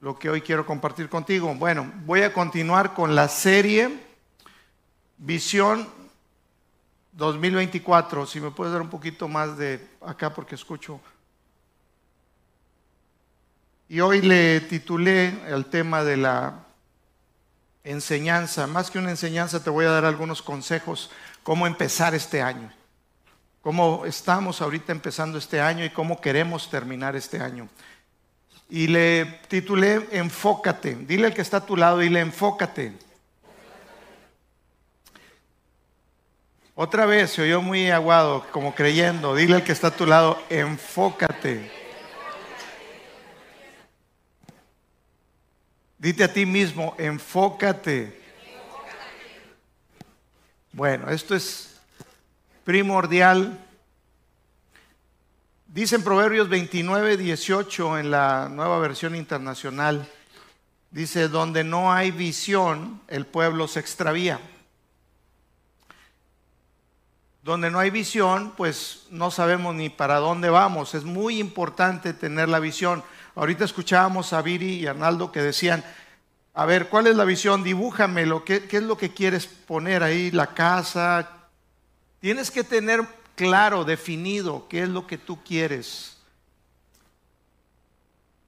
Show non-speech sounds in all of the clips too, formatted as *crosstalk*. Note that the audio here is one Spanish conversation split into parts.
lo que hoy quiero compartir contigo. Bueno, voy a continuar con la serie Visión 2024. Si me puedes dar un poquito más de acá porque escucho. Y hoy le titulé el tema de la enseñanza. Más que una enseñanza, te voy a dar algunos consejos cómo empezar este año. Cómo estamos ahorita empezando este año y cómo queremos terminar este año y le titulé Enfócate. Dile al que está a tu lado, dile enfócate. Otra vez se oyó muy aguado, como creyendo. Dile al que está a tu lado, enfócate. Dite a ti mismo, enfócate. Bueno, esto es primordial Dice en Proverbios 29, 18 en la nueva versión internacional, dice, donde no hay visión, el pueblo se extravía. Donde no hay visión, pues no sabemos ni para dónde vamos. Es muy importante tener la visión. Ahorita escuchábamos a Viri y Arnaldo que decían, a ver, ¿cuál es la visión? Dibújamelo, ¿qué, qué es lo que quieres poner ahí? La casa. Tienes que tener claro, definido qué es lo que tú quieres.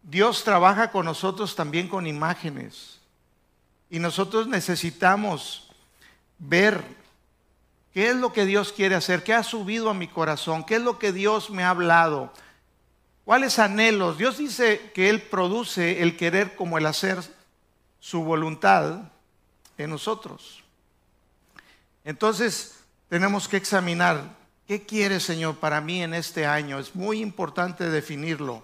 Dios trabaja con nosotros también con imágenes. Y nosotros necesitamos ver qué es lo que Dios quiere hacer, qué ha subido a mi corazón, qué es lo que Dios me ha hablado, cuáles anhelos. Dios dice que Él produce el querer como el hacer su voluntad en nosotros. Entonces tenemos que examinar ¿Qué quiere, Señor, para mí en este año? Es muy importante definirlo.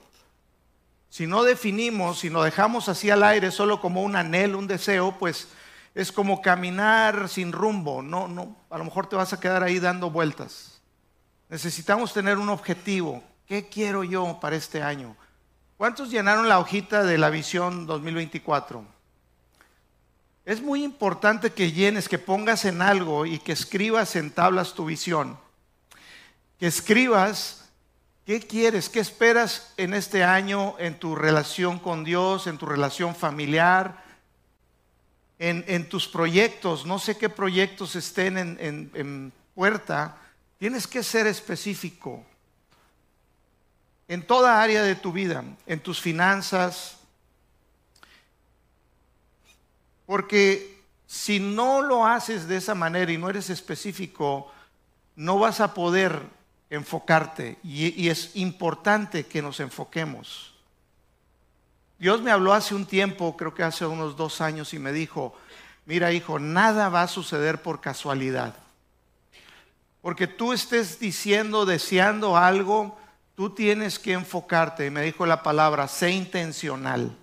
Si no definimos, si nos dejamos así al aire solo como un anhelo, un deseo, pues es como caminar sin rumbo. No, no, a lo mejor te vas a quedar ahí dando vueltas. Necesitamos tener un objetivo. ¿Qué quiero yo para este año? ¿Cuántos llenaron la hojita de la visión 2024? Es muy importante que llenes, que pongas en algo y que escribas en tablas tu visión que escribas qué quieres, qué esperas en este año en tu relación con Dios, en tu relación familiar, en, tus proyectos. No sé qué proyectos estén en, en puerta. Tienes que ser específico en toda área de tu vida, en tus finanzas, porque si no lo haces de esa manera y no eres específico, no vas a poder enfocarte y, es importante que nos enfoquemos. Dios me habló hace un tiempo, creo que hace unos dos años, y me dijo, mira hijo, nada va a suceder por casualidad. Porque tú estés diciendo, deseando algo, tú tienes que enfocarte. Y me dijo la palabra, sé intencional.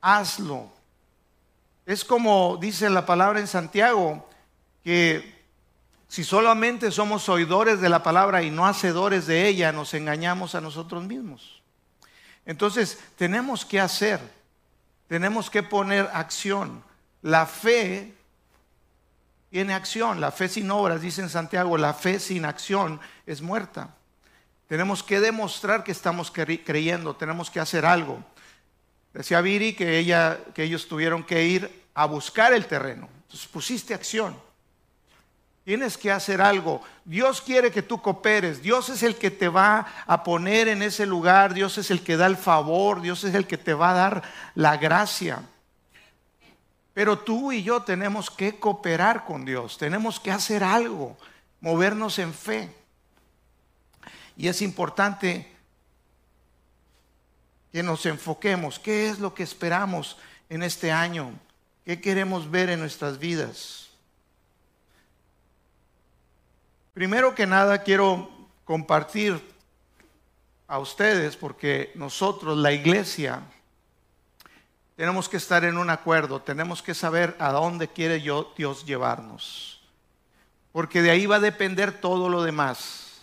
Hazlo. Es como dice la palabra en Santiago, que si solamente somos oidores de la palabra y no hacedores de ella, nos engañamos a nosotros mismos. Entonces, tenemos que hacer, tenemos que poner acción. La fe tiene acción, la fe sin obras, dice en Santiago, la fe sin acción es muerta. Tenemos que demostrar que estamos creyendo, tenemos que hacer algo. Decía Viri que, ella, que ellos tuvieron que ir a buscar el terreno. Entonces pusiste acción. Tienes que hacer algo. Dios quiere que tú cooperes. Dios es el que te va a poner en ese lugar. Dios es el que da el favor. Dios es el que te va a dar la gracia. Pero tú y yo tenemos que cooperar con Dios. Tenemos que hacer algo. Movernos en fe. Y es importante que nos enfoquemos. ¿Qué es lo que esperamos en este año? ¿Qué queremos ver en nuestras vidas? Primero que nada quiero compartir a ustedes porque nosotros, la iglesia, tenemos que estar en un acuerdo, tenemos que saber a dónde quiere Dios llevarnos. Porque de ahí va a depender todo lo demás.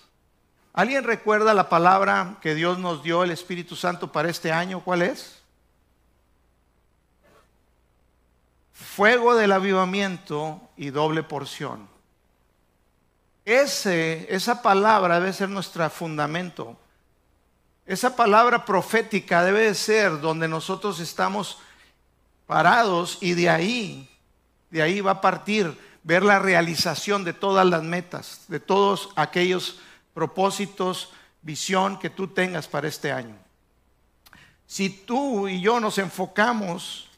¿Alguien recuerda la palabra que Dios nos dio el Espíritu Santo para este año? ¿Cuál es? Fuego del avivamiento y doble porción. Ese, esa palabra debe ser nuestro fundamento. Esa palabra profética debe de ser donde nosotros estamos parados y de ahí, de ahí va a partir ver la realización de todas las metas, de todos aquellos propósitos, visión que tú tengas para este año. Si tú y yo nos enfocamos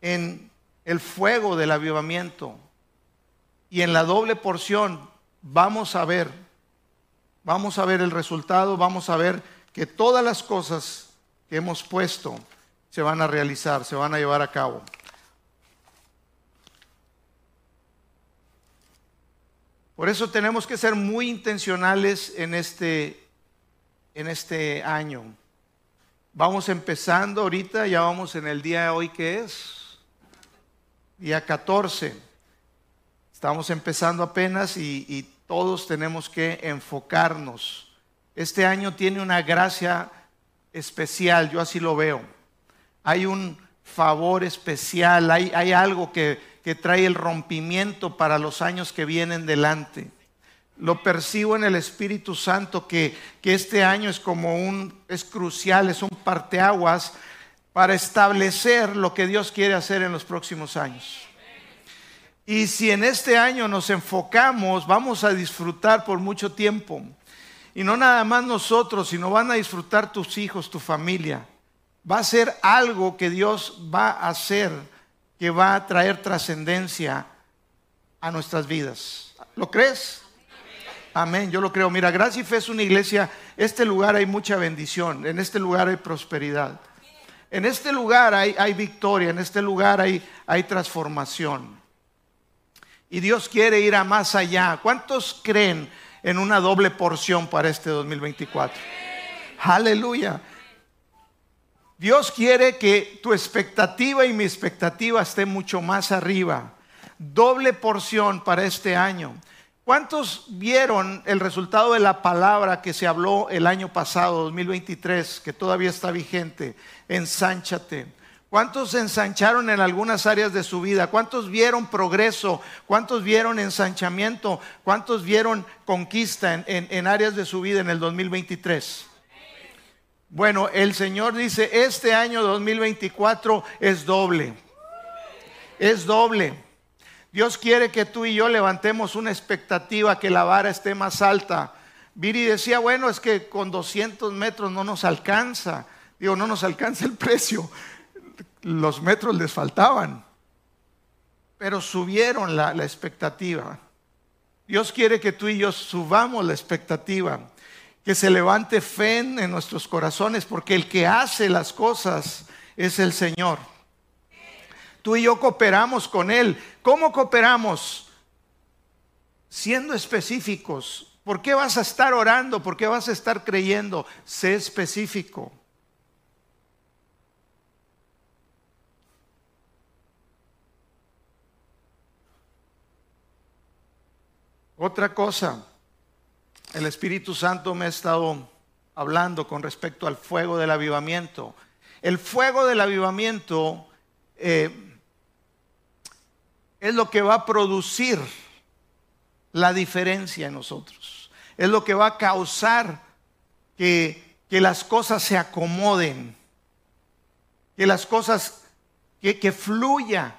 en el fuego del avivamiento y en la doble porción, vamos a ver, vamos a ver el resultado, vamos a ver que todas las cosas que hemos puesto se van a realizar, se van a llevar a cabo. Por eso tenemos que ser muy intencionales en este, en este año. Vamos empezando ahorita, ya vamos en el día de hoy que es, día 14. Estamos empezando apenas y, y todos tenemos que enfocarnos. Este año tiene una gracia especial, yo así lo veo. Hay un favor especial, hay, algo que, que trae el rompimiento para los años que vienen delante. Lo percibo en el Espíritu Santo que, que, este año es como un, es crucial, es un parteaguas para establecer lo que Dios quiere hacer en los próximos años. Y si en este año nos enfocamos, vamos a disfrutar por mucho tiempo. Y no nada más nosotros, sino van a disfrutar tus hijos, tu familia. Va a ser algo que Dios va a hacer, que va a traer trascendencia a nuestras vidas. ¿Lo crees? Amén, yo lo creo. Mira, Gracia y Fe es una iglesia, este lugar hay mucha bendición, en este lugar hay prosperidad. En este lugar hay, victoria, en este lugar hay transformación. Y Dios quiere ir a más allá. ¿Cuántos creen en una doble porción para este 2024. Aleluya. Dios quiere que tu expectativa y mi expectativa esté mucho más arriba. Doble porción para este año. ¿Cuántos vieron el resultado de la palabra que se habló el año pasado, 2023, que todavía está vigente? Ensánchate ¿Cuántos se ensancharon en algunas áreas de su vida? ¿Cuántos vieron progreso? ¿Cuántos vieron ensanchamiento? ¿Cuántos vieron conquista en, áreas de su vida en el 2023? Bueno, el Señor dice, este año 2024 es doble. Es doble. Dios quiere que tú y yo levantemos una expectativa que la vara esté más alta. Viri decía, bueno, es que con 200 metros no nos alcanza. Digo, no nos alcanza el precio los metros les faltaban, pero subieron la, expectativa. Dios quiere que tú y yo subamos la expectativa, que se levante fe en nuestros corazones, porque el que hace las cosas es el Señor. Tú y yo cooperamos con Él. ¿Cómo cooperamos? Siendo específicos. ¿Por qué vas a estar orando? ¿Por qué vas a estar creyendo? Sé específico. Otra cosa, el Espíritu Santo me ha estado hablando con respecto al fuego del avivamiento. El fuego del avivamiento eh, es lo que va a producir la diferencia en nosotros. Es lo que va a causar que, que las cosas se acomoden, que las cosas, que, que fluya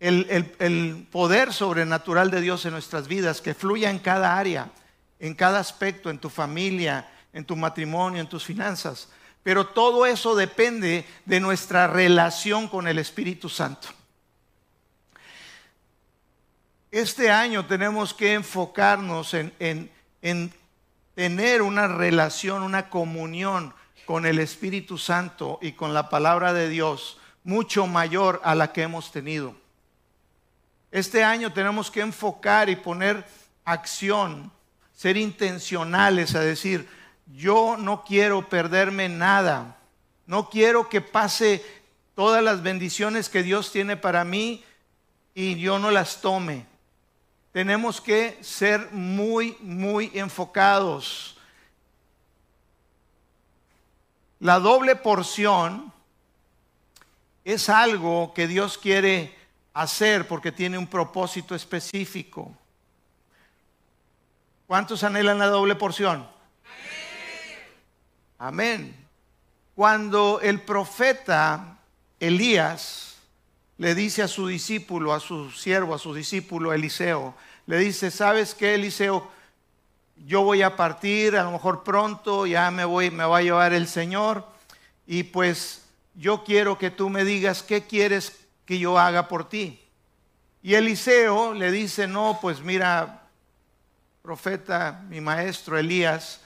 el, poder sobrenatural de Dios en nuestras vidas, que fluya en cada área, en cada aspecto, en tu familia, en tu matrimonio, en tus finanzas. Pero todo eso depende de nuestra relación con el Espíritu Santo. Este año tenemos que enfocarnos en, en tener una relación, una comunión con el Espíritu Santo y con la palabra de Dios mucho mayor a la que hemos tenido. Este año tenemos que enfocar y poner acción, ser intencionales a decir, yo no quiero perderme nada, no quiero que pase todas las bendiciones que Dios tiene para mí y yo no las tome. Tenemos que ser muy, muy enfocados. La doble porción es algo que Dios quiere hacer porque tiene un propósito específico. ¿Cuántos anhelan la doble porción? Amén. Cuando el profeta Elías le dice a su discípulo, a su siervo, a su discípulo Eliseo, le dice, ¿sabes qué, Eliseo? Yo voy a partir, a lo mejor pronto, ya me voy, me va a llevar el Señor, y pues yo quiero que tú me digas qué quieres que yo haga por ti. Y Eliseo le dice, no, pues mira, profeta, mi maestro Elías,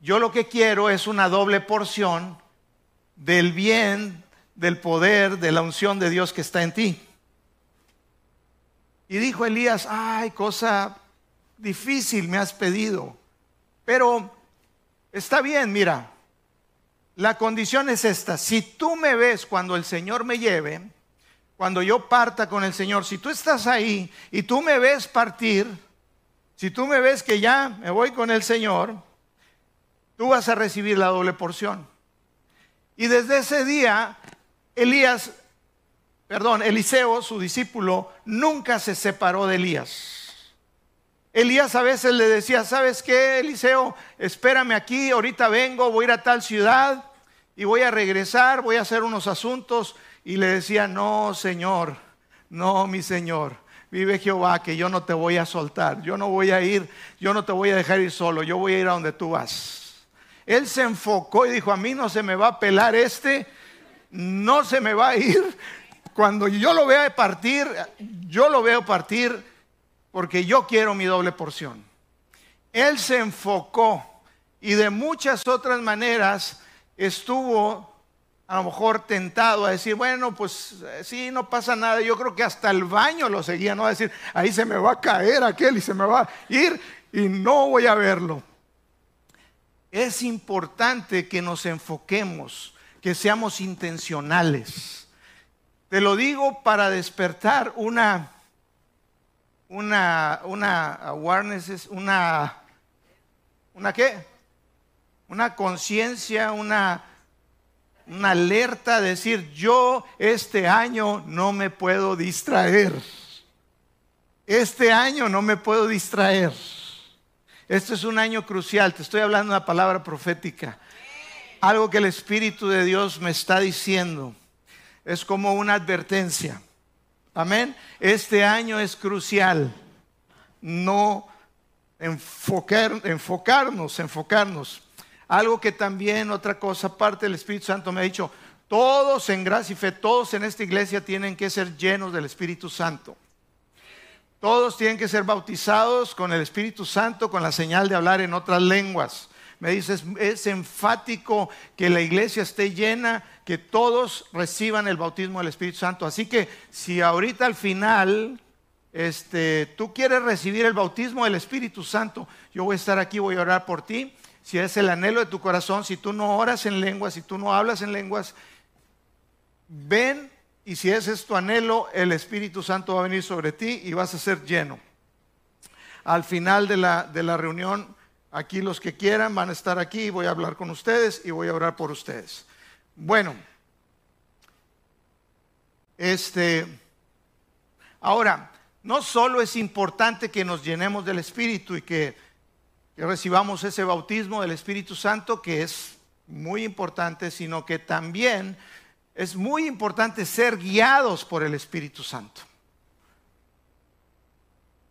yo lo que quiero es una doble porción del bien, del poder, de la unción de Dios que está en ti. Y dijo Elías, ay, cosa difícil me has pedido, pero está bien, mira, la condición es esta, si tú me ves cuando el Señor me lleve, cuando yo parta con el Señor, si tú estás ahí y tú me ves partir, si tú me ves que ya me voy con el Señor, tú vas a recibir la doble porción. Y desde ese día, Elías, perdón, Eliseo, su discípulo, nunca se separó de Elías. Elías a veces le decía, ¿sabes qué, Eliseo? Espérame aquí, ahorita vengo, voy a ir a tal ciudad y voy a regresar, voy a hacer unos asuntos y le decía, no, Señor, no, mi Señor, vive Jehová, que yo no te voy a soltar, yo no voy a ir, yo no te voy a dejar ir solo, yo voy a ir a donde tú vas. Él se enfocó y dijo, a mí no se me va a pelar este, no se me va a ir. Cuando yo lo vea partir, yo lo veo partir porque yo quiero mi doble porción. Él se enfocó y de muchas otras maneras estuvo a lo mejor tentado a decir, bueno, pues eh, sí, no pasa nada. Yo creo que hasta el baño lo seguía, ¿no? A decir, ahí se me va a caer aquel y se me va a ir y no voy a verlo. Es importante que nos enfoquemos, que seamos intencionales. Te lo digo para despertar una, una, una awareness, una, una qué? Una conciencia, una una alerta, decir, yo este año no me puedo distraer. Este año no me puedo distraer. Este es un año crucial, te estoy hablando de una palabra profética. Algo que el Espíritu de Dios me está diciendo. Es como una advertencia. Amén. Este año es crucial. No enfocar, enfocarnos, enfocarnos. Algo que también, otra cosa, aparte del Espíritu Santo me ha dicho, todos en gracia y fe, todos en esta iglesia tienen que ser llenos del Espíritu Santo. Todos tienen que ser bautizados con el Espíritu Santo, con la señal de hablar en otras lenguas. Me dice, es, enfático que la iglesia esté llena, que todos reciban el bautismo del Espíritu Santo. Así que si ahorita al final este, tú quieres recibir el bautismo del Espíritu Santo, yo voy a estar aquí, voy a orar por ti si es el anhelo de tu corazón, si tú no oras en lenguas, si tú no hablas en lenguas, ven y si ese es tu anhelo, el Espíritu Santo va a venir sobre ti y vas a ser lleno. Al final de la, de la reunión, aquí los que quieran van a estar aquí, voy a hablar con ustedes y voy a orar por ustedes. Bueno, este, ahora, no solo es importante que nos llenemos del Espíritu y que que recibamos ese bautismo del Espíritu Santo, que es muy importante, sino que también es muy importante ser guiados por el Espíritu Santo.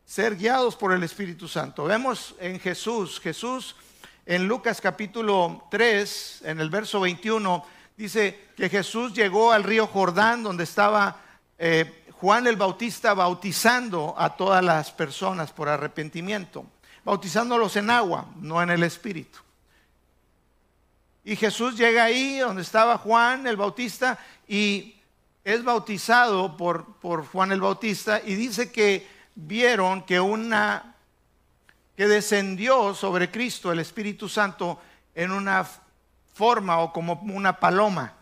Ser guiados por el Espíritu Santo. Vemos en Jesús, Jesús en Lucas capítulo 3, en el verso 21, dice que Jesús llegó al río Jordán donde estaba eh, Juan el Bautista bautizando a todas las personas por arrepentimiento bautizándolos en agua, no en el Espíritu. Y Jesús llega ahí donde estaba Juan el Bautista y es bautizado por, por Juan el Bautista y dice que vieron que una que descendió sobre Cristo el Espíritu Santo en una forma o como una paloma.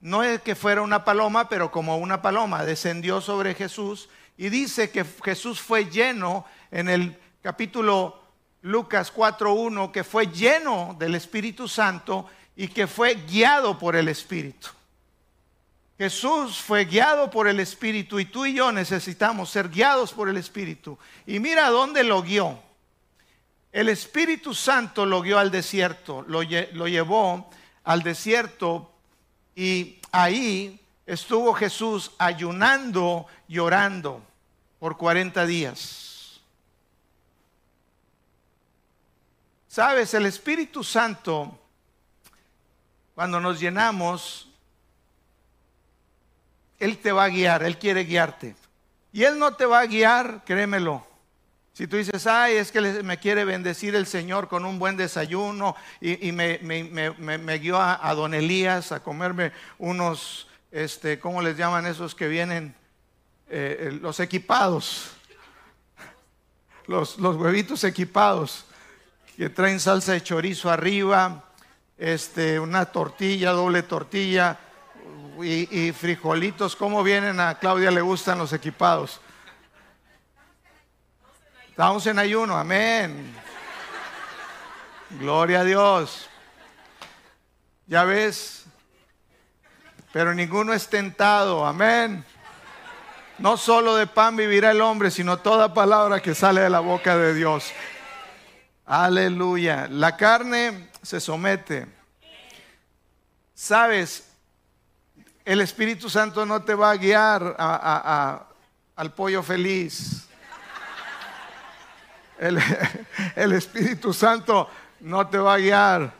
No es que fuera una paloma, pero como una paloma descendió sobre Jesús y dice que Jesús fue lleno en el capítulo Lucas 4.1, que fue lleno del Espíritu Santo y que fue guiado por el Espíritu. Jesús fue guiado por el Espíritu y tú y yo necesitamos ser guiados por el Espíritu. Y mira dónde lo guió. el Espíritu Santo lo guió al desierto, lo, lo llevó al desierto y ahí estuvo Jesús ayunando y por 40 días. Sabes, el Espíritu Santo, cuando nos llenamos, Él te va a guiar, Él quiere guiarte. Y Él no te va a guiar, créemelo. Si tú dices, ay, es que me quiere bendecir el Señor con un buen desayuno y, me, guió a, Don Elías a comerme unos, este, ¿cómo les llaman esos que vienen? Eh, los equipados, *laughs* los, huevitos equipados, que traen salsa de chorizo arriba, este, una tortilla, doble tortilla y, frijolitos. ¿Cómo vienen a Claudia le gustan los equipados? Estamos en ayuno, amén. Gloria a Dios. Ya ves, pero ninguno es tentado, amén. No solo de pan vivirá el hombre, sino toda palabra que sale de la boca de Dios. Aleluya. La carne se somete. Sabes, el Espíritu Santo no te va a guiar al pollo feliz. *laughs* El, Espíritu Santo no te va a guiar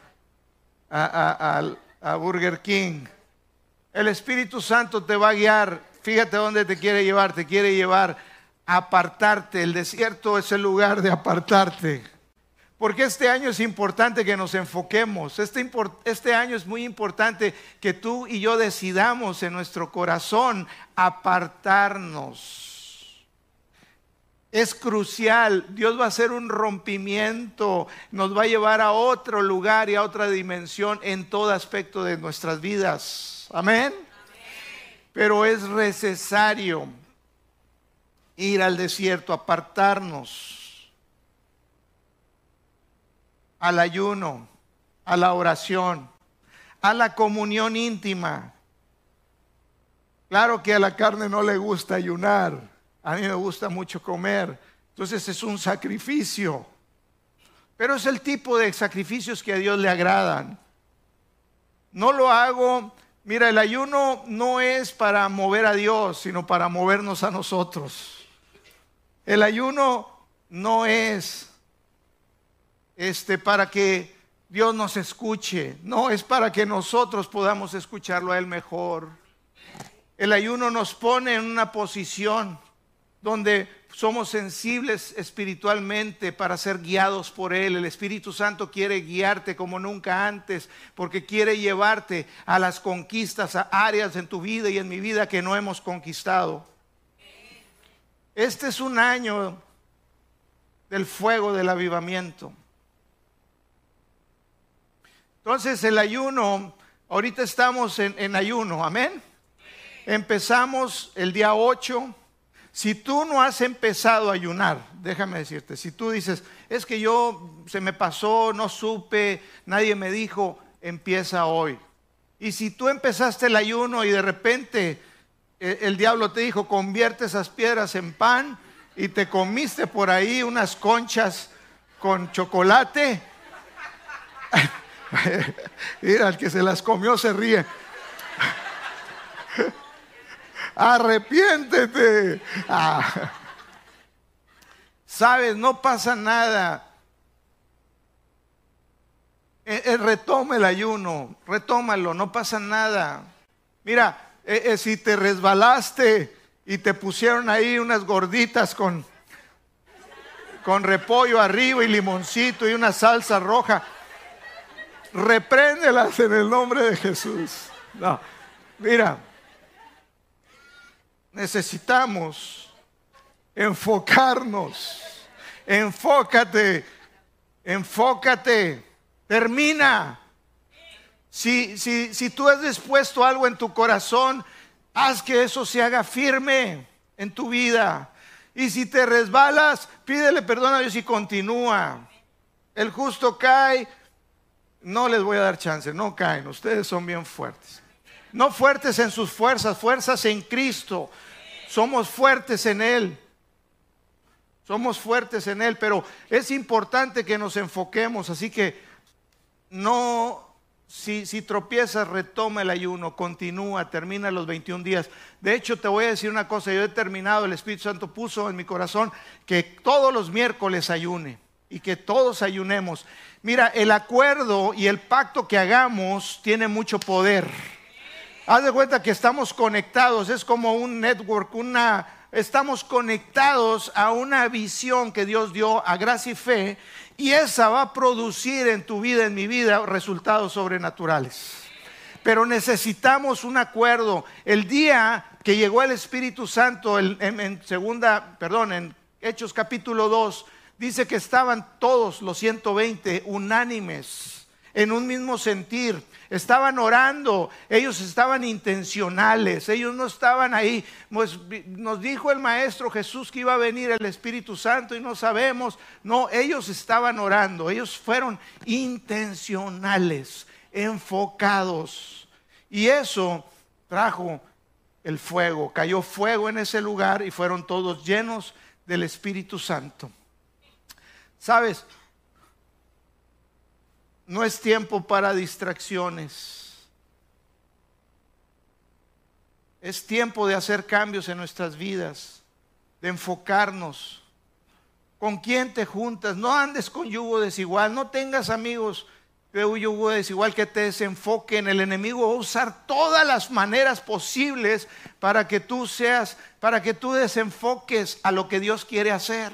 a Burger King. El Espíritu Santo te va a guiar Fíjate dónde te quiere llevar. Te quiere llevar a apartarte. El desierto es el lugar de apartarte. Porque este año es importante que nos enfoquemos. Este, este, año es muy importante que tú y yo decidamos en nuestro corazón apartarnos. Es crucial. Dios va a hacer un rompimiento. Nos va a llevar a otro lugar y a otra dimensión en todo aspecto de nuestras vidas. Amén pero es necesario ir al desierto, apartarnos al ayuno, a la oración, a la comunión íntima. Claro que a la carne no le gusta ayunar, a mí me gusta mucho comer, entonces es un sacrificio, pero es el tipo de sacrificios que a Dios le agradan. No lo hago Mira, el ayuno no es para mover a Dios, sino para movernos a nosotros. El ayuno no es este para que Dios nos escuche, no es para que nosotros podamos escucharlo a él mejor. El ayuno nos pone en una posición donde somos sensibles espiritualmente para ser guiados por Él. El Espíritu Santo quiere guiarte como nunca antes porque quiere llevarte a las conquistas, a áreas en tu vida y en mi vida que no hemos conquistado. Este es un año del fuego del avivamiento. Entonces el ayuno, ahorita estamos en, ayuno, amén. Empezamos el día 8 si tú no has empezado a ayunar, déjame decirte, si tú dices, es que yo se me pasó, no supe, nadie me dijo, empieza hoy. Y si tú empezaste el ayuno y de repente el, el diablo te dijo, convierte esas piedras en pan y te comiste por ahí unas conchas con chocolate, *laughs* mira, el que se las comió se ríe *laughs* arrepiéntete. Ah. Sabes, no pasa nada. Eh, eh, retoma el ayuno, retómalo, no pasa nada. Mira, eh, si te resbalaste y te pusieron ahí unas gorditas con, con repollo arriba y limoncito y una salsa roja, repréndelas en el nombre de Jesús. No, mira, necesitamos enfocarnos. Enfócate, enfócate, termina. Si, si, si tú has dispuesto algo en tu corazón, haz que eso se haga firme en tu vida. Y si te resbalas, pídele perdón a Dios y continúa. El justo cae, no les voy a dar chance, no caen, ustedes son bien fuertes. No fuertes en sus fuerzas, fuerzas en Cristo. Somos fuertes en Él. somos fuertes en Él, pero es importante que nos enfoquemos, así que no, si, si tropiezas, retoma el ayuno, continúa, termina los 21 días. De hecho, te voy a decir una cosa, yo he terminado, el Espíritu Santo puso en mi corazón que todos los miércoles ayune y que todos ayunemos. Mira, el acuerdo y el pacto que hagamos tiene mucho poder. Haz de cuenta que estamos conectados, es como un network, una estamos conectados a una visión que Dios dio a gracia y fe y esa va a producir en tu vida, en mi vida, resultados sobrenaturales. Pero necesitamos un acuerdo. El día que llegó el Espíritu Santo en, segunda, perdón, en Hechos capítulo 2, dice que estaban todos los 120 unánimes en un mismo sentir estaban orando, ellos estaban intencionales, ellos no estaban ahí. Pues, nos dijo el Maestro Jesús que iba a venir el Espíritu Santo y no sabemos. No, ellos estaban orando, ellos fueron intencionales, enfocados. Y eso trajo el fuego, cayó fuego en ese lugar y fueron todos llenos del Espíritu Santo. ¿Sabes? No es tiempo para distracciones. Es tiempo de hacer cambios en nuestras vidas, de enfocarnos. ¿Con quién te juntas? No andes con yugo desigual, no tengas amigos de yugo desigual que te desenfoquen. El enemigo va a usar todas las maneras posibles para que tú seas, para que tú desenfoques a lo que Dios quiere hacer.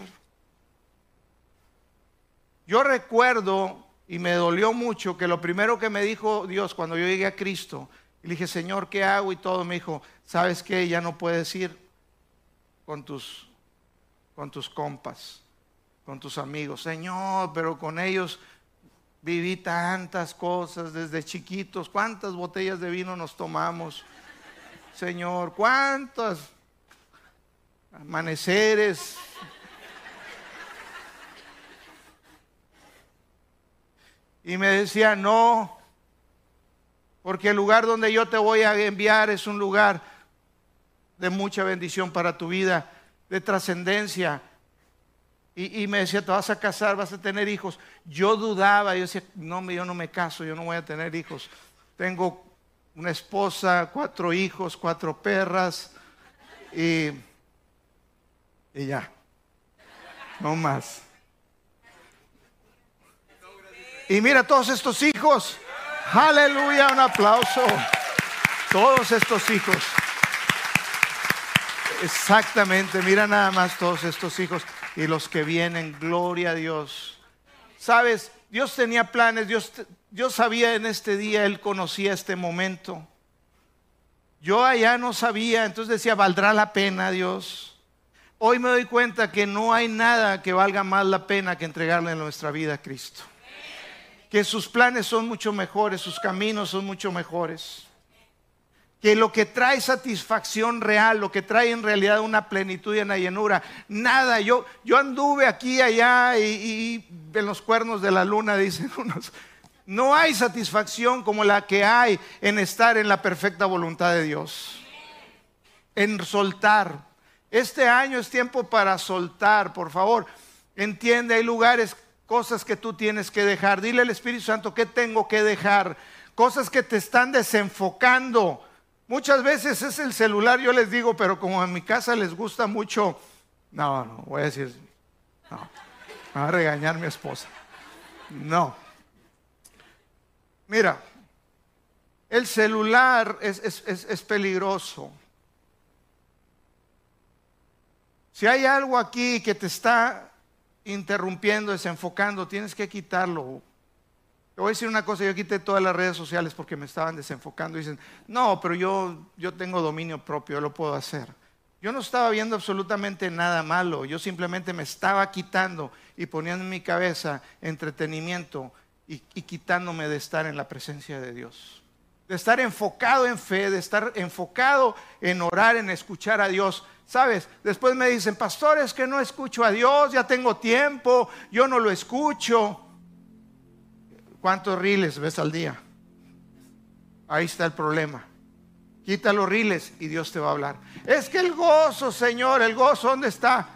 Yo recuerdo y me dolió mucho que lo primero que me dijo Dios cuando yo llegué a Cristo, le dije, Señor, ¿qué hago? Y todo me dijo, ¿sabes qué? Ya no puedes ir con tus, con tus compas, con tus amigos. Señor, pero con ellos viví tantas cosas desde chiquitos. ¿Cuántas botellas de vino nos tomamos? Señor, ¿cuántos amaneceres Y me decía, no, porque el lugar donde yo te voy a enviar es un lugar de mucha bendición para tu vida, de trascendencia. Y, me decía, te vas a casar, vas a tener hijos. Yo dudaba, yo decía, no, yo no me caso, yo no voy a tener hijos. Tengo una esposa, cuatro hijos, cuatro perras y, y ya, no más. Y mira todos estos hijos. Aleluya, un aplauso. Todos estos hijos. Exactamente, mira nada más todos estos hijos y los que vienen, gloria a Dios. Sabes, Dios tenía planes, Dios, Dios sabía en este día, Él conocía este momento. Yo allá no sabía, entonces decía, ¿valdrá la pena Dios? Hoy me doy cuenta que no hay nada que valga más la pena que entregarle nuestra vida a Cristo que sus planes son mucho mejores, sus caminos son mucho mejores. Que lo que trae satisfacción real, lo que trae en realidad una plenitud y una llenura, nada. Yo, yo anduve aquí, allá y, y en los cuernos de la luna, *laughs* dicen unos. No hay satisfacción como la que hay en estar en la perfecta voluntad de Dios. En soltar. Este año es tiempo para soltar, por favor. Entiende, hay lugares cosas que tú tienes que dejar. Dile al Espíritu Santo, ¿qué tengo que dejar? Cosas que te están desenfocando. Muchas veces es el celular, yo les digo, pero como en mi casa les gusta mucho, no, no, voy a decir, no, va a regañar mi esposa. No. Mira, el celular es, es peligroso. Si hay algo aquí que te está interrumpiendo, desenfocando, tienes que quitarlo. Te voy a decir una cosa, yo quité todas las redes sociales porque me estaban desenfocando. Dicen, no, pero yo, yo tengo dominio propio, yo lo puedo hacer. Yo no estaba viendo absolutamente nada malo, yo simplemente me estaba quitando y poniendo en mi cabeza entretenimiento y, y quitándome de estar en la presencia de Dios. De estar enfocado en fe, de estar enfocado en orar, en escuchar a Dios ¿Sabes? Después me dicen, pastores, que no escucho a Dios, ya tengo tiempo, yo no lo escucho. ¿Cuántos riles ves al día? Ahí está el problema. Quita los riles y Dios te va a hablar. Es que el gozo, Señor, el gozo, ¿dónde está?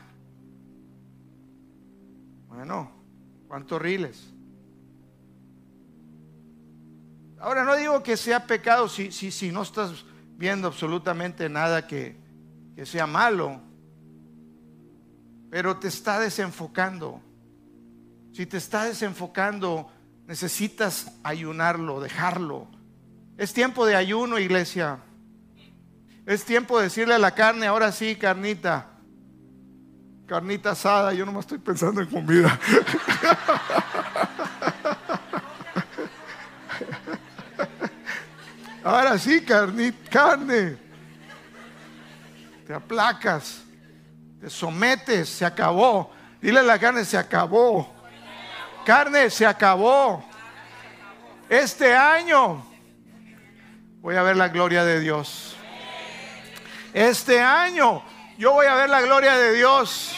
Bueno, ¿cuántos riles? Ahora no digo que sea pecado si, si, si no estás viendo absolutamente nada que, que sea malo, pero te está desenfocando. Si te está desenfocando, necesitas ayunarlo, dejarlo. Es tiempo de ayuno, iglesia. Es tiempo de decirle a la carne, ahora sí, carnita. Carnita asada, yo no me estoy pensando en comida. *laughs* Ahora sí, carne, carne. Te aplacas, te sometes, se acabó. Dile a la carne, se acabó. Carne, se acabó. Este año voy a ver la gloria de Dios. Este año yo voy a ver la gloria de Dios.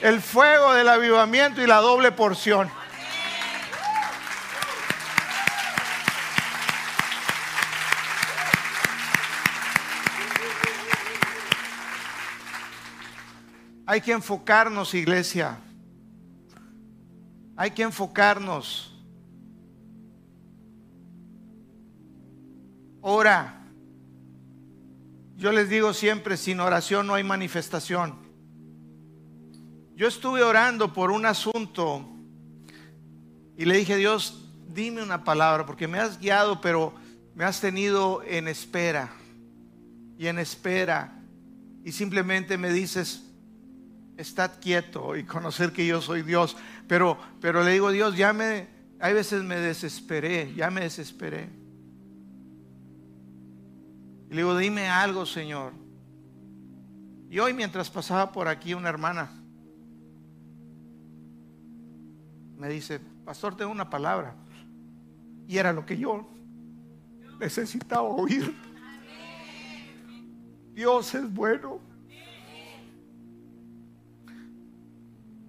El fuego del avivamiento y la doble porción. Hay que enfocarnos, iglesia. Hay que enfocarnos. Ora. Yo les digo siempre, sin oración no hay manifestación. Yo estuve orando por un asunto y le dije, Dios, dime una palabra, porque me has guiado, pero me has tenido en espera y en espera. Y simplemente me dices, estad quieto y conocer que yo soy Dios. Pero, pero le digo, Dios, ya me, hay veces me desesperé, ya me desesperé. Y le digo, dime algo, Señor. Y hoy mientras pasaba por aquí una hermana, me dice, pastor, tengo una palabra. Y era lo que yo necesitaba oír. Dios es bueno.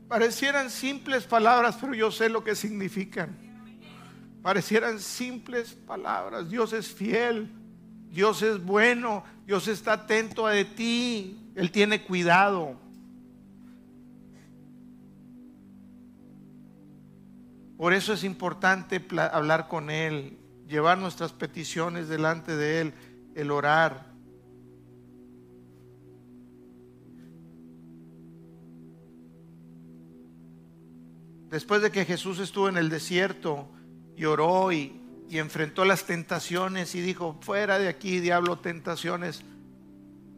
Parecieran simples palabras, pero yo sé lo que significan. Parecieran simples palabras. Dios es fiel. Dios es bueno. Dios está atento a ti. Él tiene cuidado. Por eso es importante hablar con Él, llevar nuestras peticiones delante de Él, el orar. Después de que Jesús estuvo en el desierto y oró y, enfrentó las tentaciones y dijo, fuera de aquí, diablo, tentaciones,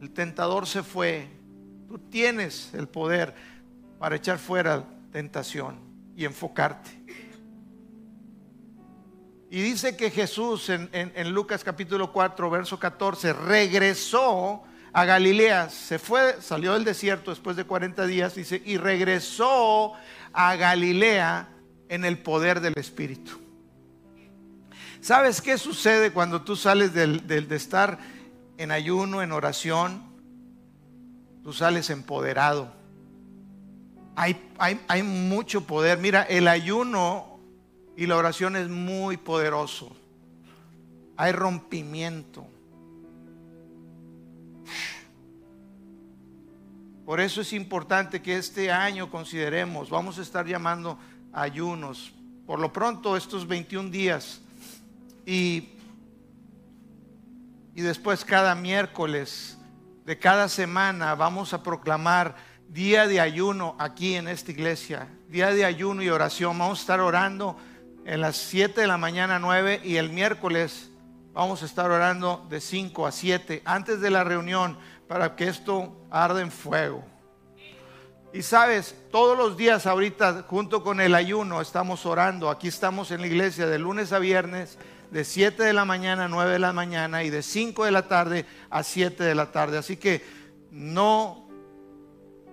el tentador se fue. Tú tienes el poder para echar fuera tentación y enfocarte. Y dice que Jesús en, en, Lucas capítulo 4, verso 14, regresó a Galilea, se fue, salió del desierto después de 40 días, dice, y regresó a Galilea en el poder del Espíritu. ¿Sabes qué sucede cuando tú sales del, de estar en ayuno, en oración? Tú sales empoderado. Hay, hay, hay mucho poder. Mira, el ayuno y la oración es muy poderoso. Hay rompimiento. Por eso es importante que este año consideremos, vamos a estar llamando ayunos, por lo pronto estos 21 días. Y, y después cada miércoles de cada semana vamos a proclamar día de ayuno aquí en esta iglesia, día de ayuno y oración. Vamos a estar orando en las 7 de la mañana 9 y el miércoles vamos a estar orando de 5 a 7 antes de la reunión para que esto arde en fuego. Y sabes, todos los días ahorita, junto con el ayuno, estamos orando. Aquí estamos en la iglesia de lunes a viernes, de 7 de la mañana a 9 de la mañana y de 5 de la tarde a 7 de la tarde. Así que no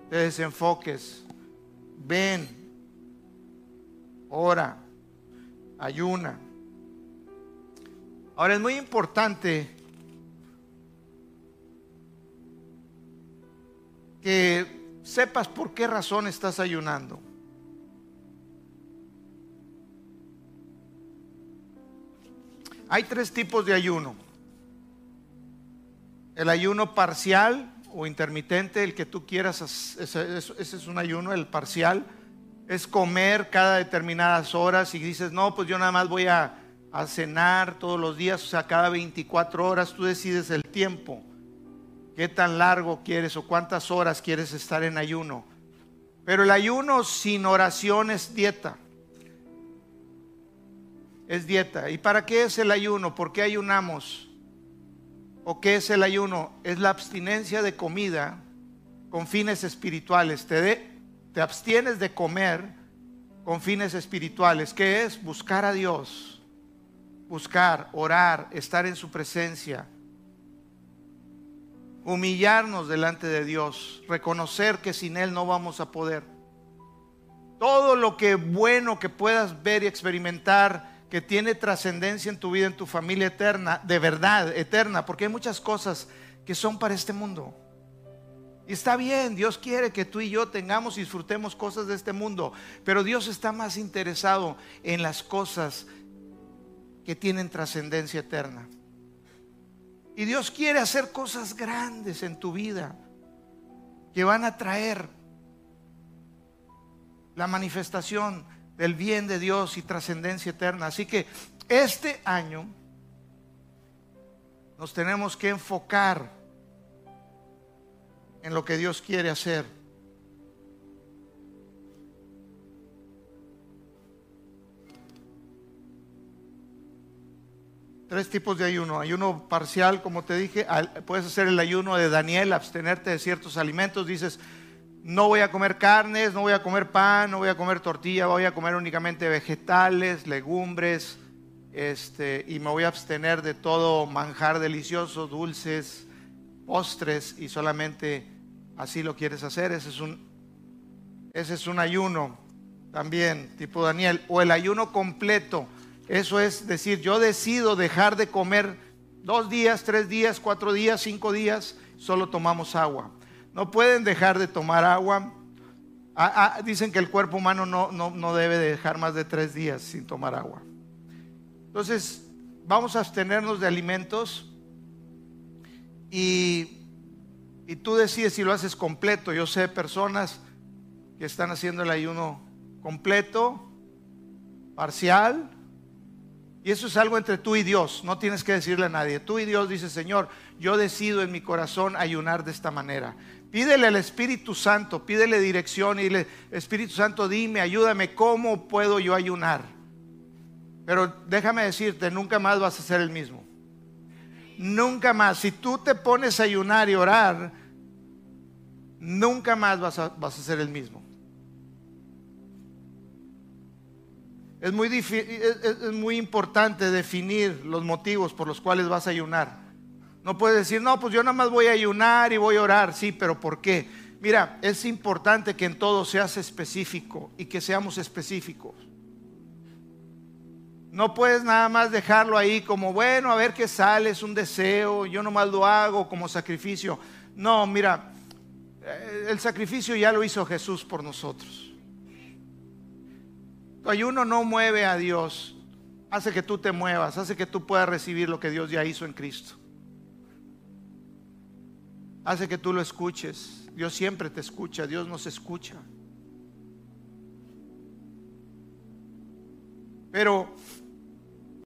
te desenfoques. Ven, ora, ayuna. Ahora es muy importante que sepas por qué razón estás ayunando. Hay tres tipos de ayuno. El ayuno parcial o intermitente, el que tú quieras, ese, es un ayuno, el parcial. es comer cada determinadas horas y dices, no, pues yo nada más voy a, a cenar todos los días, o sea, cada 24 horas, tú decides el tiempo, qué tan largo quieres o cuántas horas quieres estar en ayuno. Pero el ayuno sin oración es dieta. Es dieta. ¿Y para qué es el ayuno? ¿Por qué ayunamos? ¿O qué es el ayuno? Es la abstinencia de comida con fines espirituales. Te, te abstienes de comer con fines espirituales. ¿Qué es? Buscar a Dios. Buscar, orar, estar en su presencia. Humillarnos delante de Dios. Reconocer que sin Él no vamos a poder. Todo lo que bueno que puedas ver y experimentar que tiene trascendencia en tu vida, en tu familia eterna, de verdad, eterna, porque hay muchas cosas que son para este mundo. Y está bien, Dios quiere que tú y yo tengamos y disfrutemos cosas de este mundo, pero Dios está más interesado en las cosas que tienen trascendencia eterna. Y Dios quiere hacer cosas grandes en tu vida que van a traer la manifestación del bien de Dios y trascendencia eterna. Así que este año nos tenemos que enfocar en lo que Dios quiere hacer. Tres tipos de ayuno. Ayuno parcial, como te dije, puedes hacer el ayuno de Daniel, abstenerte de ciertos alimentos. Dices, no voy a comer carnes, no voy a comer pan, no voy a comer tortilla, voy a comer únicamente vegetales, legumbres, este, y me voy a abstener de todo manjar delicioso, dulces, postres, y solamente así lo quieres hacer. Ese es un, ese es un ayuno también, tipo Daniel, o el ayuno completo. Eso es decir, yo decido dejar de comer dos días, tres días, cuatro días, cinco días, solo tomamos agua. No pueden dejar de tomar agua. Ah, ah, dicen que el cuerpo humano no, no, debe dejar más de tres días sin tomar agua. Entonces, vamos a abstenernos de alimentos y, y tú decides si lo haces completo. Yo sé personas que están haciendo el ayuno completo, parcial, y eso es algo entre tú y Dios, no tienes que decirle a nadie. Tú y Dios dice, Señor, yo decido en mi corazón ayunar de esta manera. Pídele al Espíritu Santo, pídele dirección y dile, Espíritu Santo, dime, ayúdame, ¿cómo puedo yo ayunar? Pero déjame decirte, nunca más vas a ser el mismo. Nunca más. Si tú te pones a ayunar y orar, nunca más vas a, vas a ser el mismo. Es muy, es muy importante definir los motivos por los cuales vas a ayunar. No puedes decir, no, pues yo nada más voy a ayunar y voy a orar. Sí, pero ¿por qué? Mira, es importante que en todo seas específico y que seamos específicos. No puedes nada más dejarlo ahí como, bueno, a ver qué sale, es un deseo, yo nomás lo hago como sacrificio. No, mira, eh, el sacrificio ya lo hizo Jesús por nosotros. Tu ayuno no mueve a Dios, hace que tú te muevas, hace que tú puedas recibir lo que Dios ya hizo en Cristo hace que tú lo escuches. Dios siempre te escucha, Dios nos escucha. Pero,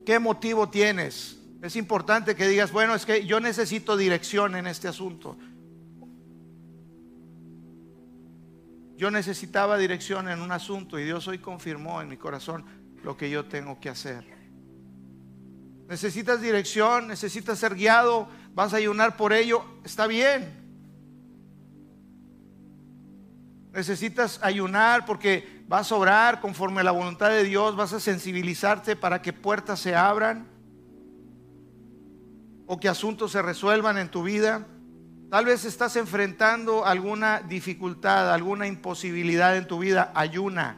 ¿qué motivo tienes? Es importante que digas, bueno, es que yo necesito dirección en este asunto. Yo necesitaba dirección en un asunto y Dios hoy confirmó en mi corazón lo que yo tengo que hacer. Necesitas dirección, necesitas ser guiado, vas a ayunar por ello, está bien. Necesitas ayunar porque vas a orar conforme a la voluntad de Dios, vas a sensibilizarte para que puertas se abran o que asuntos se resuelvan en tu vida. Tal vez estás enfrentando alguna dificultad, alguna imposibilidad en tu vida, ayuna.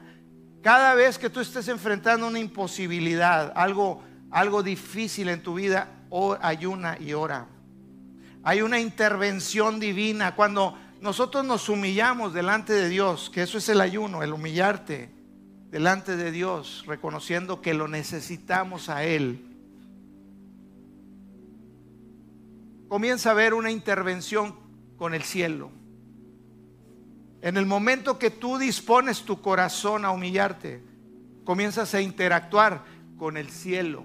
Cada vez que tú estés enfrentando una imposibilidad, algo, algo difícil en tu vida, ayuna y ora. Hay una intervención divina. Cuando nosotros nos humillamos delante de Dios, que eso es el ayuno, el humillarte delante de Dios, reconociendo que lo necesitamos a Él. Comienza a haber una intervención con el cielo. En el momento que tú dispones tu corazón a humillarte, comienzas a interactuar con el cielo.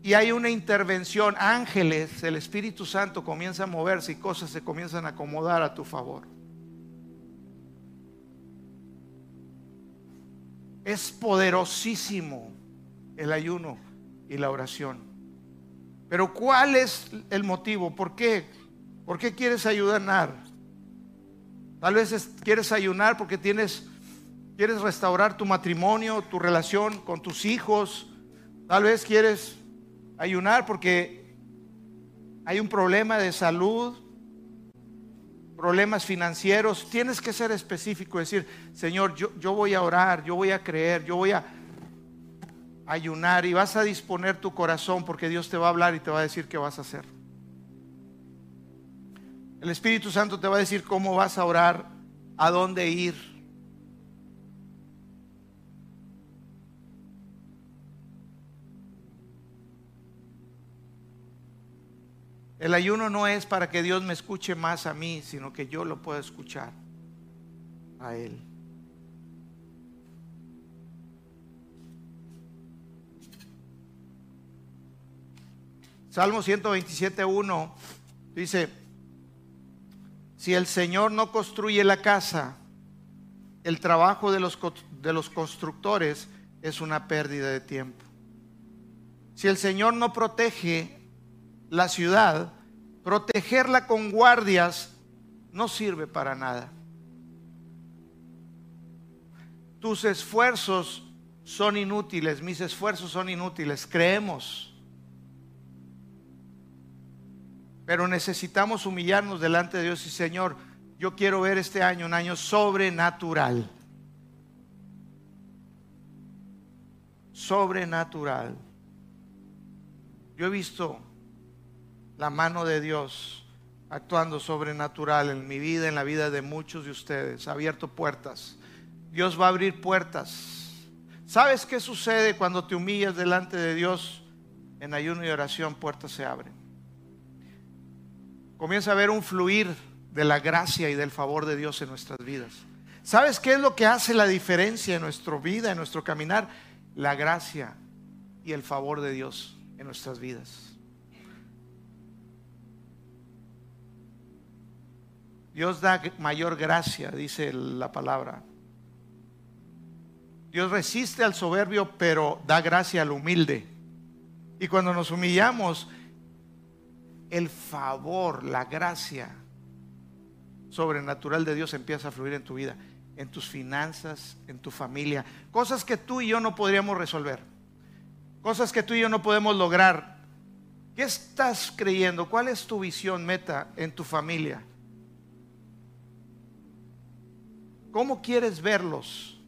Y hay una intervención, ángeles, el Espíritu Santo comienza a moverse y cosas se comienzan a acomodar a tu favor. Es poderosísimo el ayuno y la oración. Pero ¿cuál es el motivo? ¿Por qué? ¿Por qué quieres ayudar? Tal vez quieres ayunar porque tienes quieres restaurar tu matrimonio, tu relación con tus hijos. Tal vez quieres ayunar porque hay un problema de salud, problemas financieros. Tienes que ser específico, decir, Señor, yo, yo voy a orar, yo voy a creer, yo voy a ayunar y vas a disponer tu corazón porque Dios te va a hablar y te va a decir qué vas a hacer. El Espíritu Santo te va a decir cómo vas a orar, a dónde ir. El ayuno no es para que Dios me escuche más a mí, sino que yo lo pueda escuchar a Él. Salmo 127.1 dice, si el Señor no construye la casa, el trabajo de los, de los constructores es una pérdida de tiempo. Si el Señor no protege la ciudad, protegerla con guardias no sirve para nada. Tus esfuerzos son inútiles, mis esfuerzos son inútiles, creemos. Pero necesitamos humillarnos delante de Dios y Señor, yo quiero ver este año un año sobrenatural. Sobrenatural. Yo he visto la mano de Dios actuando sobrenatural en mi vida, en la vida de muchos de ustedes. Ha abierto puertas. Dios va a abrir puertas. ¿Sabes qué sucede cuando te humillas delante de Dios en ayuno y oración? Puertas se abren. Comienza a haber un fluir de la gracia y del favor de Dios en nuestras vidas. ¿Sabes qué es lo que hace la diferencia en nuestra vida, en nuestro caminar? La gracia y el favor de Dios en nuestras vidas. Dios da mayor gracia, dice la palabra. Dios resiste al soberbio, pero da gracia al humilde. Y cuando nos humillamos, el favor, la gracia sobrenatural de Dios empieza a fluir en tu vida, en tus finanzas, en tu familia. Cosas que tú y yo no podríamos resolver. Cosas que tú y yo no podemos lograr. ¿Qué estás creyendo? ¿Cuál es tu visión, meta en tu familia? ¿Cómo quieres verlos?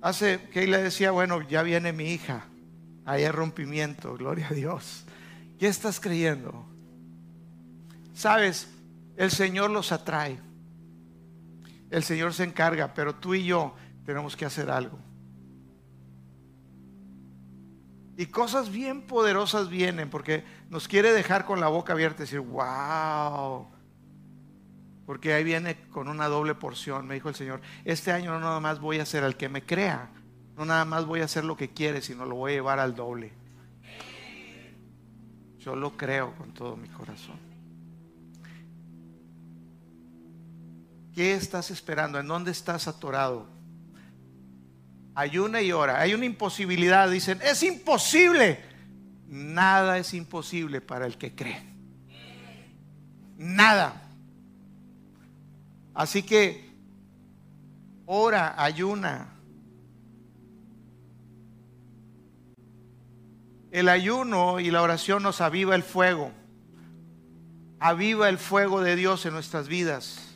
Hace que le decía, bueno, ya viene mi hija. Ahí hay rompimiento, gloria a Dios. ¿Qué estás creyendo? Sabes, el Señor los atrae. El Señor se encarga, pero tú y yo tenemos que hacer algo. Y cosas bien poderosas vienen porque nos quiere dejar con la boca abierta y decir, wow, porque ahí viene con una doble porción, me dijo el Señor. Este año no nada más voy a ser el que me crea, no nada más voy a hacer lo que quiere, sino lo voy a llevar al doble. Yo lo creo con todo mi corazón. ¿Qué estás esperando? ¿En dónde estás atorado? Ayuna y ora. Hay una imposibilidad. Dicen, es imposible. Nada es imposible para el que cree. Nada. Así que ora, ayuna. El ayuno y la oración nos aviva el fuego. Aviva el fuego de Dios en nuestras vidas.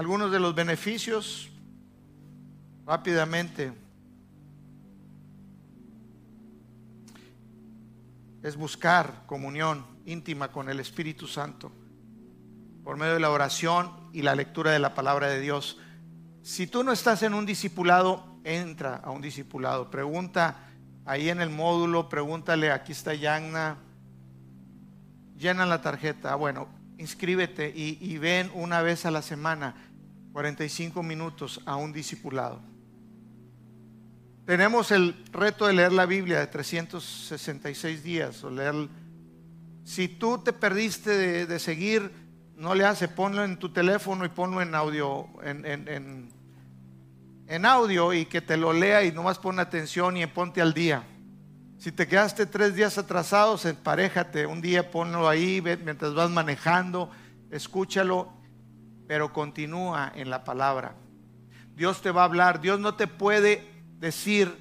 Algunos de los beneficios, rápidamente. es buscar comunión íntima con el Espíritu Santo por medio de la oración y la lectura de la palabra de Dios. Si tú no estás en un discipulado, entra a un discipulado. Pregunta Ahí en el módulo, pregúntale, aquí está Yagna. Llena la tarjeta. Ah, bueno, inscríbete y, y ven una vez a la semana, 45 minutos a un discipulado. Tenemos el reto de leer la Biblia de 366 días leer. Si tú te perdiste de, seguir, no le hace, ponlo en tu teléfono y ponlo en audio, en, en, audio y que te lo lea y nomás pon atención y ponte al día. Si te quedaste tres días atrasados, emparejate. Un día ponlo ahí mientras vas manejando, escúchalo, pero continúa en la palabra. Dios te va a hablar. Dios no te puede decir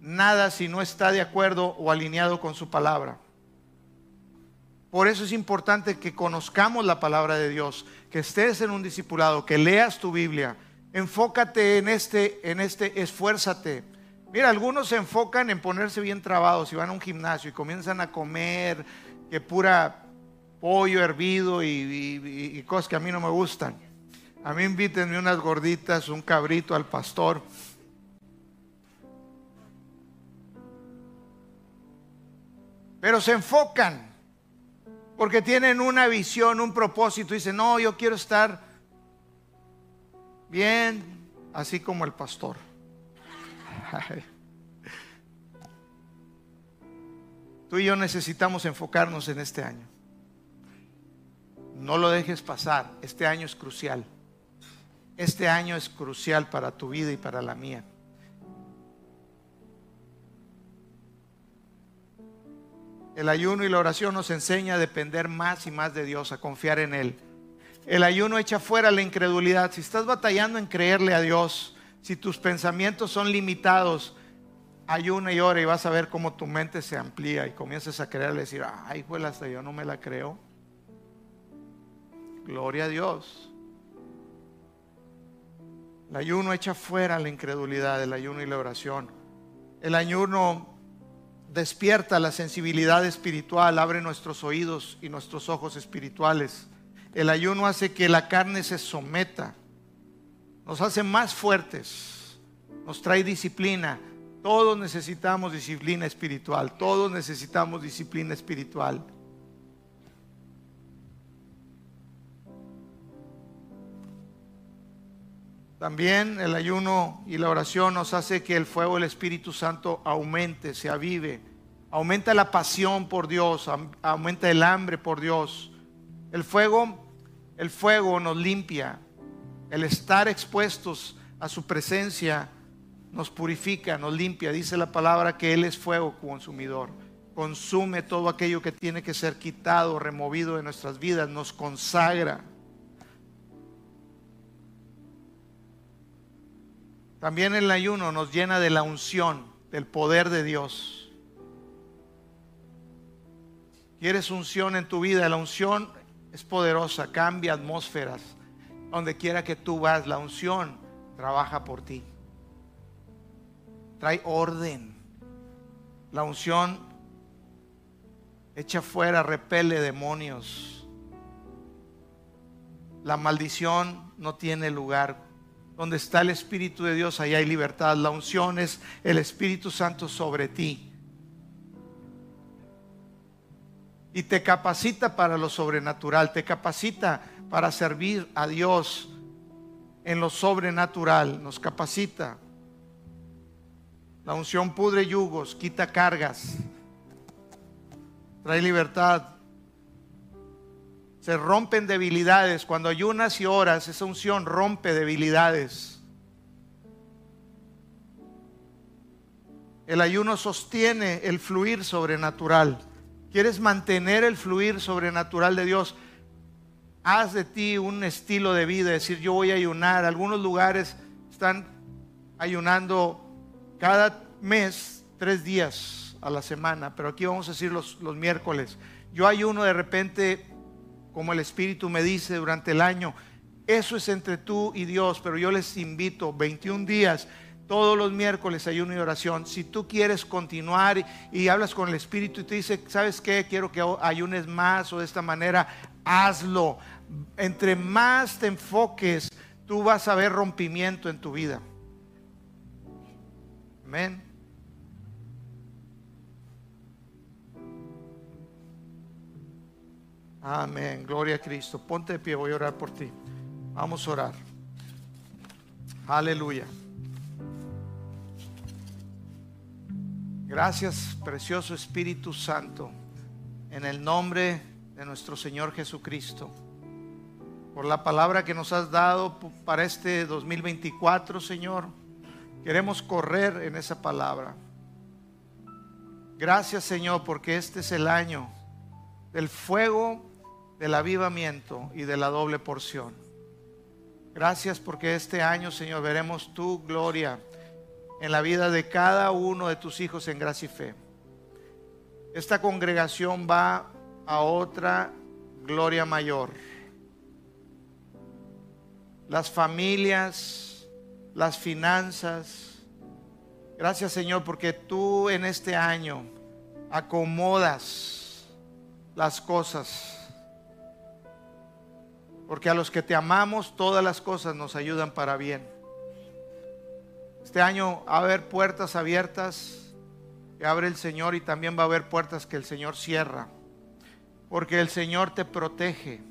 nada si no está de acuerdo o alineado con su palabra. Por eso es importante que conozcamos la palabra de Dios, que estés en un discipulado, que leas tu Biblia. Enfócate en este, en este, esfuérzate. Mira, algunos se enfocan en ponerse bien trabados y van a un gimnasio y comienzan a comer que pura pollo hervido y, cosas que a mí no me gustan. A mí invítenme unas gorditas, un cabrito al pastor. Pero se enfocan porque tienen una visión, un propósito. Dicen, no, yo quiero estar bien, así como el pastor. Tú y yo necesitamos enfocarnos en este año. No lo dejes pasar. Este año es crucial. Este año es crucial para tu vida y para la mía. El ayuno y la oración nos enseña a depender más y más de Dios, a confiar en Él. El ayuno echa fuera la incredulidad. Si estás batallando en creerle a Dios, si tus pensamientos son limitados, ayuna y ora y vas a ver cómo tu mente se amplía y comienzas a creerle decir, ay, fue hasta yo no me la creo. Gloria a Dios. El ayuno echa fuera la incredulidad, el ayuno y la oración. El ayuno despierta la sensibilidad espiritual, abre nuestros oídos y nuestros ojos espirituales. El ayuno hace que la carne se someta, nos hace más fuertes, nos trae disciplina. Todos necesitamos disciplina espiritual, todos necesitamos disciplina espiritual. También el ayuno y la oración nos hace que el fuego del Espíritu Santo aumente, se avive. Aumenta la pasión por Dios, aumenta el hambre por Dios. El fuego, el fuego nos limpia. El estar expuestos a su presencia nos purifica, nos limpia. Dice la palabra que Él es fuego consumidor. Consume todo aquello que tiene que ser quitado, removido de nuestras vidas, nos consagra. También el ayuno nos llena de la unción, del poder de Dios. ¿Quieres unción en tu vida? La unción es poderosa, cambia atmósferas. Donde quiera que tú vas, la unción trabaja por ti. Trae orden. La unción echa fuera, repele demonios. La maldición no tiene lugar donde está el Espíritu de Dios, allá hay libertad. La unción es el Espíritu Santo sobre ti. Y te capacita para lo sobrenatural, te capacita para servir a Dios en lo sobrenatural, nos capacita. La unción pudre yugos, quita cargas, trae libertad. Se rompen debilidades. Cuando ayunas y oras, esa unción rompe debilidades. El ayuno sostiene el fluir sobrenatural. ¿Quieres mantener el fluir sobrenatural de Dios? Haz de ti un estilo de vida, decir yo voy a ayunar. Algunos lugares están ayunando cada mes tres días a la semana, pero aquí vamos a decir los, los miércoles. Yo ayuno de repente como el Espíritu me dice durante el año. Eso es entre tú y Dios, pero yo les invito 21 días, todos los miércoles ayuno y oración. Si tú quieres continuar y, hablas con el Espíritu y te dice, ¿sabes qué? Quiero que ayunes más o de esta manera, hazlo. Entre más te enfoques, tú vas a ver rompimiento en tu vida. Amén. Amén. Gloria a Cristo. Ponte de pie, voy a orar por ti. Vamos a orar. Aleluya. Gracias, precioso Espíritu Santo, en el nombre de nuestro Señor Jesucristo, por la palabra que nos has dado para este 2024, Señor. Queremos correr en esa palabra. Gracias, Señor, porque este es el año del fuego, del avivamiento y de la doble porción. Gracias porque este año, Señor, veremos tu gloria en la vida de cada uno de tus hijos en gracia y fe. Esta congregación va a otra gloria mayor. Las familias, las finanzas. Gracias Señor porque tú en este año acomodas las cosas porque a los que te amamos todas las cosas nos ayudan para bien. Este año va a haber puertas abiertas que abre el Señor y también va a haber puertas que el Señor cierra. Porque el Señor te protege.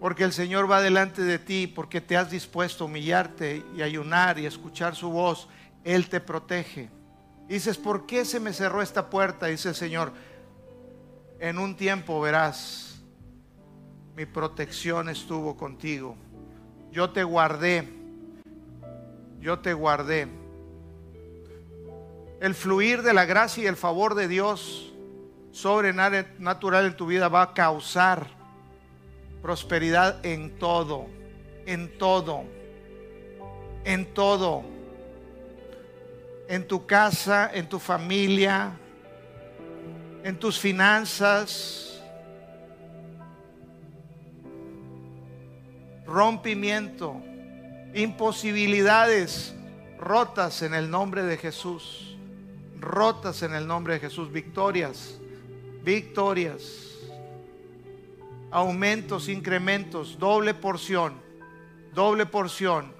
Porque el Señor va delante de ti, porque te has dispuesto a humillarte y ayunar y escuchar su voz. Él te protege. dices, ¿por qué se me cerró esta puerta? Dice el Señor, en un tiempo verás mi protección estuvo contigo. Yo te guardé, yo te guardé. El fluir de la gracia y el favor de Dios sobrenatural en tu vida va a causar prosperidad en todo, en todo, en todo. En tu casa, en tu familia, en tus finanzas rompimiento, imposibilidades rotas en el nombre de Jesús. Rotas en el nombre de Jesús. Victorias, victorias. Aumentos, incrementos, doble porción, doble porción.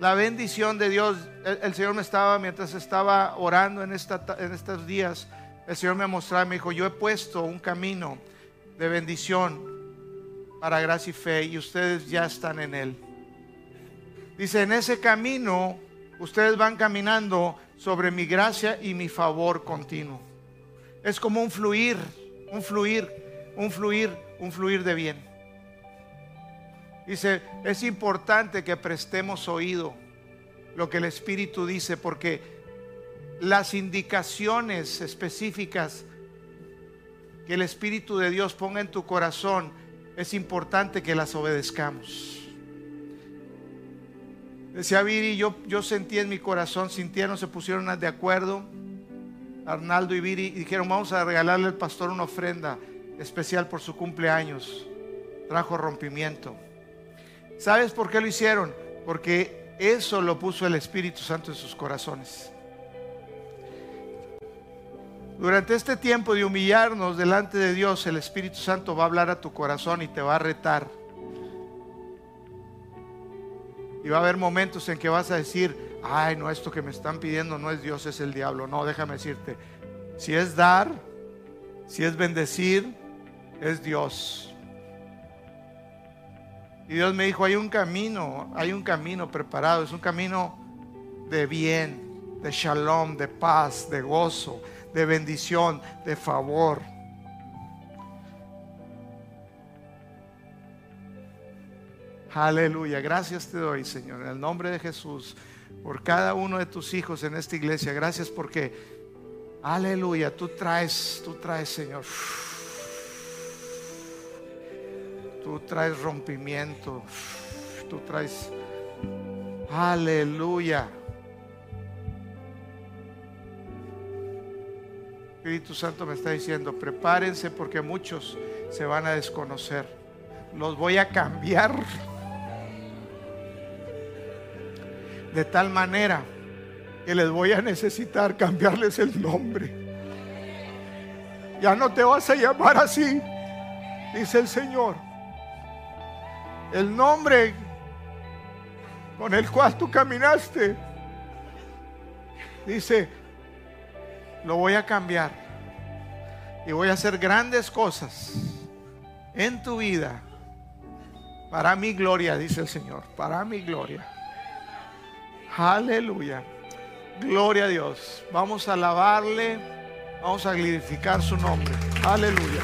La bendición de Dios, el, Señor me estaba, mientras estaba orando en, estos días, el Señor me mostraba, me dijo, yo he puesto un camino de bendición para gracia y fe y ustedes ya están en él. Dice, en ese camino ustedes van caminando sobre mi gracia y mi favor continuo. Es como un fluir, un fluir, un fluir, un fluir de bien. Dice, es importante que prestemos oído lo que el Espíritu dice porque las indicaciones específicas que el Espíritu de Dios ponga en tu corazón es importante que las obedezcamos. Decía Viri, yo, yo sentí en mi corazón, sintieron, se pusieron de acuerdo, Arnaldo y Viri, y dijeron, vamos a regalarle al pastor una ofrenda especial por su cumpleaños. Trajo rompimiento. ¿Sabes por qué lo hicieron? Porque eso lo puso el Espíritu Santo en sus corazones. Durante este tiempo de humillarnos delante de Dios, el Espíritu Santo va a hablar a tu corazón y te va a retar. Y va a haber momentos en que vas a decir, ay, no, esto que me están pidiendo no es Dios, es el diablo. No, déjame decirte, si es dar, si es bendecir, es Dios. Y Dios me dijo, hay un camino, hay un camino preparado, es un camino de bien, de shalom, de paz, de gozo, de bendición, de favor. Aleluya. Gracias te doy, Señor, en el nombre de Jesús, por cada uno de tus hijos en esta iglesia. Gracias porque, aleluya, tú traes, tú traes, Señor. Tú traes rompimiento. Tú traes, aleluya. Espíritu Santo me está diciendo, prepárense porque muchos se van a desconocer. Los voy a cambiar de tal manera que les voy a necesitar cambiarles el nombre. Ya no te vas a llamar así, dice el Señor. El nombre con el cual tú caminaste, dice, lo voy a cambiar. Y voy a hacer grandes cosas en tu vida. Para mi gloria, dice el Señor. Para mi gloria. Aleluya. Gloria a Dios. Vamos a alabarle. Vamos a glorificar su nombre. Aleluya.